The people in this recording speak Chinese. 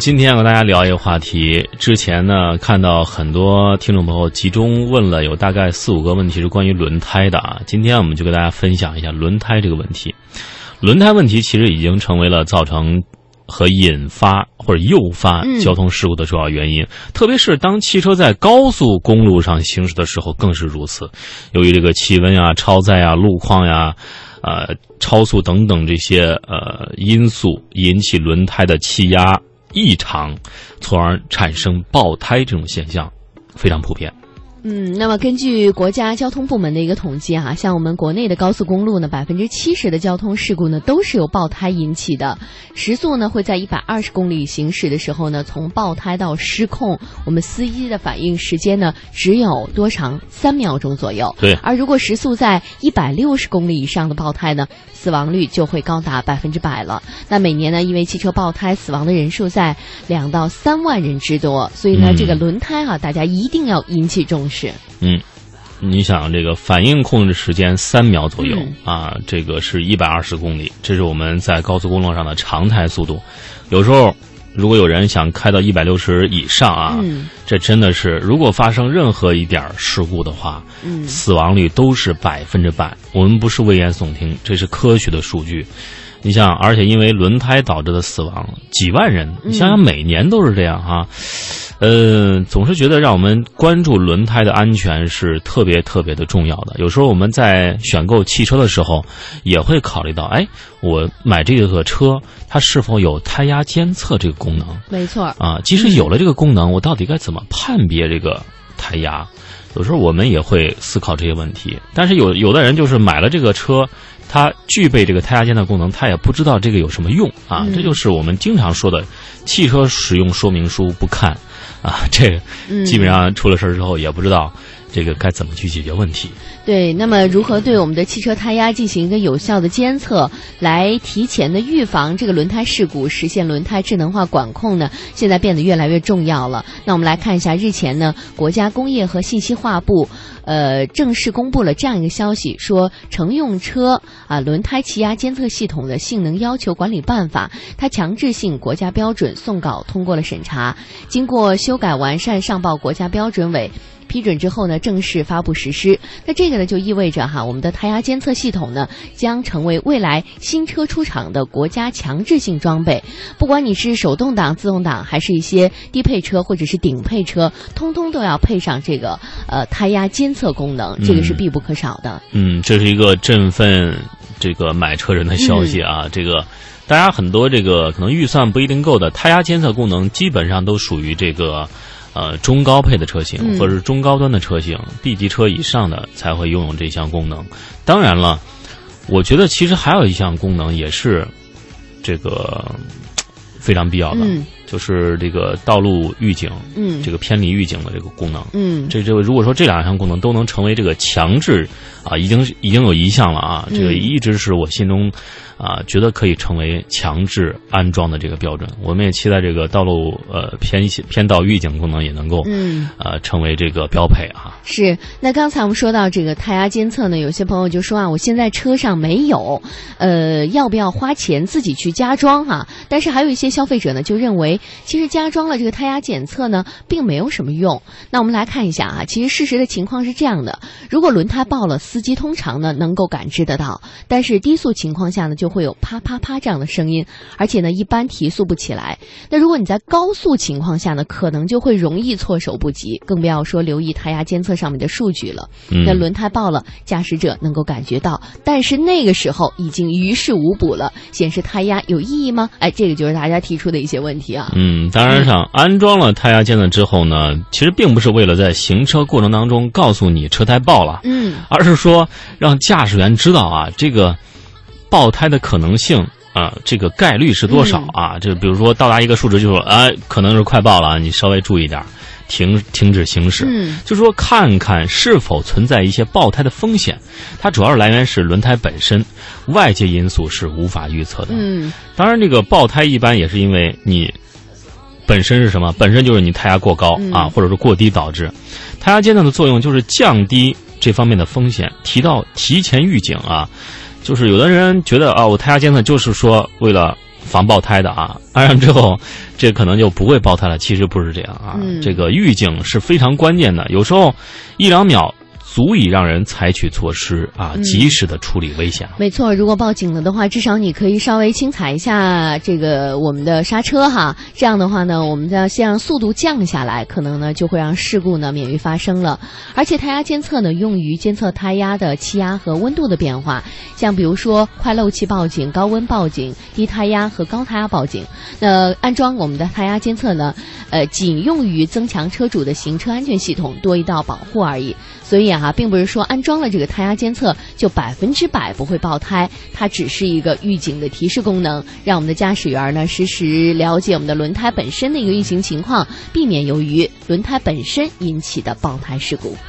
今天要跟大家聊一个话题。之前呢，看到很多听众朋友集中问了有大概四五个问题是关于轮胎的啊。今天我们就给大家分享一下轮胎这个问题。轮胎问题其实已经成为了造成和引发或者诱发交通事故的主要原因，特别是当汽车在高速公路上行驶的时候更是如此。由于这个气温啊、超载啊、路况呀。呃，超速等等这些呃因素引起轮胎的气压异常，从而产生爆胎这种现象，非常普遍。嗯，那么根据国家交通部门的一个统计啊，像我们国内的高速公路呢，百分之七十的交通事故呢都是由爆胎引起的。时速呢会在一百二十公里行驶的时候呢，从爆胎到失控，我们司机的反应时间呢只有多长？三秒钟左右。对。而如果时速在一百六十公里以上的爆胎呢，死亡率就会高达百分之百了。那每年呢，因为汽车爆胎死亡的人数在两到三万人之多，所以呢，这个轮胎哈，大家一定要引起重视。是，嗯，你想这个反应控制时间三秒左右啊，这个是一百二十公里，这是我们在高速公路上的常态速度。有时候，如果有人想开到一百六十以上啊，这真的是，如果发生任何一点事故的话，死亡率都是百分之百。我们不是危言耸听，这是科学的数据。你想，而且因为轮胎导致的死亡几万人，你想想每年都是这样哈。呃，总是觉得让我们关注轮胎的安全是特别特别的重要的。有时候我们在选购汽车的时候，也会考虑到，哎，我买这个车，它是否有胎压监测这个功能？没错。啊，即使有了这个功能，我到底该怎么判别这个胎压？有时候我们也会思考这些问题。但是有有的人就是买了这个车，他具备这个胎压监测功能，他也不知道这个有什么用啊。这就是我们经常说的，汽车使用说明书不看。啊，这基本上出了事儿之后也不知道这个该怎么去解决问题。对，那么如何对我们的汽车胎压进行一个有效的监测，来提前的预防这个轮胎事故，实现轮胎智能化管控呢？现在变得越来越重要了。那我们来看一下，日前呢，国家工业和信息化部。呃，正式公布了这样一个消息，说乘用车啊轮胎气压监测系统的性能要求管理办法，它强制性国家标准送稿通过了审查，经过修改完善上报国家标准委。批准之后呢，正式发布实施。那这个呢，就意味着哈，我们的胎压监测系统呢，将成为未来新车出厂的国家强制性装备。不管你是手动挡、自动挡，还是一些低配车或者是顶配车，通通都要配上这个呃胎压监测功能，这个是必不可少的。嗯，这是一个振奋这个买车人的消息啊！这个大家很多这个可能预算不一定够的，胎压监测功能基本上都属于这个。呃，中高配的车型或者是中高端的车型，B 级车以上的才会拥有这项功能。当然了，我觉得其实还有一项功能也是这个非常必要的，就是这个道路预警，嗯这个偏离预警的这个功能。嗯，这这个如果说这两项功能都能成为这个强制啊，已经已经有一项了啊，这个一直是我心中。啊，觉得可以成为强制安装的这个标准，我们也期待这个道路呃偏偏道预警功能也能够嗯呃成为这个标配啊。是，那刚才我们说到这个胎压监测呢，有些朋友就说啊，我现在车上没有，呃，要不要花钱自己去加装哈？但是还有一些消费者呢，就认为其实加装了这个胎压检测呢，并没有什么用。那我们来看一下啊，其实事实的情况是这样的：如果轮胎爆了，司机通常呢能够感知得到，但是低速情况下呢就会有啪啪啪这样的声音，而且呢，一般提速不起来。那如果你在高速情况下呢，可能就会容易措手不及，更不要说留意胎压监测上面的数据了。那轮胎爆了，驾驶者能够感觉到，但是那个时候已经于事无补了。显示胎压有意义吗？哎，这个就是大家提出的一些问题啊。嗯，当然上安装了胎压监测之后呢，其实并不是为了在行车过程当中告诉你车胎爆了，嗯，而是说让驾驶员知道啊，这个。爆胎的可能性啊，这个概率是多少啊？就比如说到达一个数值，就说哎，可能是快爆了，你稍微注意点，停停止行驶。嗯，就说看看是否存在一些爆胎的风险。它主要是来源是轮胎本身，外界因素是无法预测的。嗯，当然，这个爆胎一般也是因为你本身是什么？本身就是你胎压过高啊，或者说过低导致。胎压监测的作用就是降低这方面的风险，提到提前预警啊。就是有的人觉得啊，我胎压监测就是说为了防爆胎的啊，安上之后，这可能就不会爆胎了。其实不是这样啊，这个预警是非常关键的，有时候一两秒。足以让人采取措施啊，及时的处理危险。没错，如果报警了的话，至少你可以稍微轻踩一下这个我们的刹车哈。这样的话呢，我们要先让速度降下来，可能呢就会让事故呢免于发生了。而且胎压监测呢，用于监测胎压的气压和温度的变化，像比如说快漏气报警、高温报警、低胎压和高胎压报警。那安装我们的胎压监测呢，呃，仅用于增强车主的行车安全系统，多一道保护而已。所以啊，并不是说安装了这个胎压监测就百分之百不会爆胎，它只是一个预警的提示功能，让我们的驾驶员呢实时了解我们的轮胎本身的一个运行情况，避免由于轮胎本身引起的爆胎事故。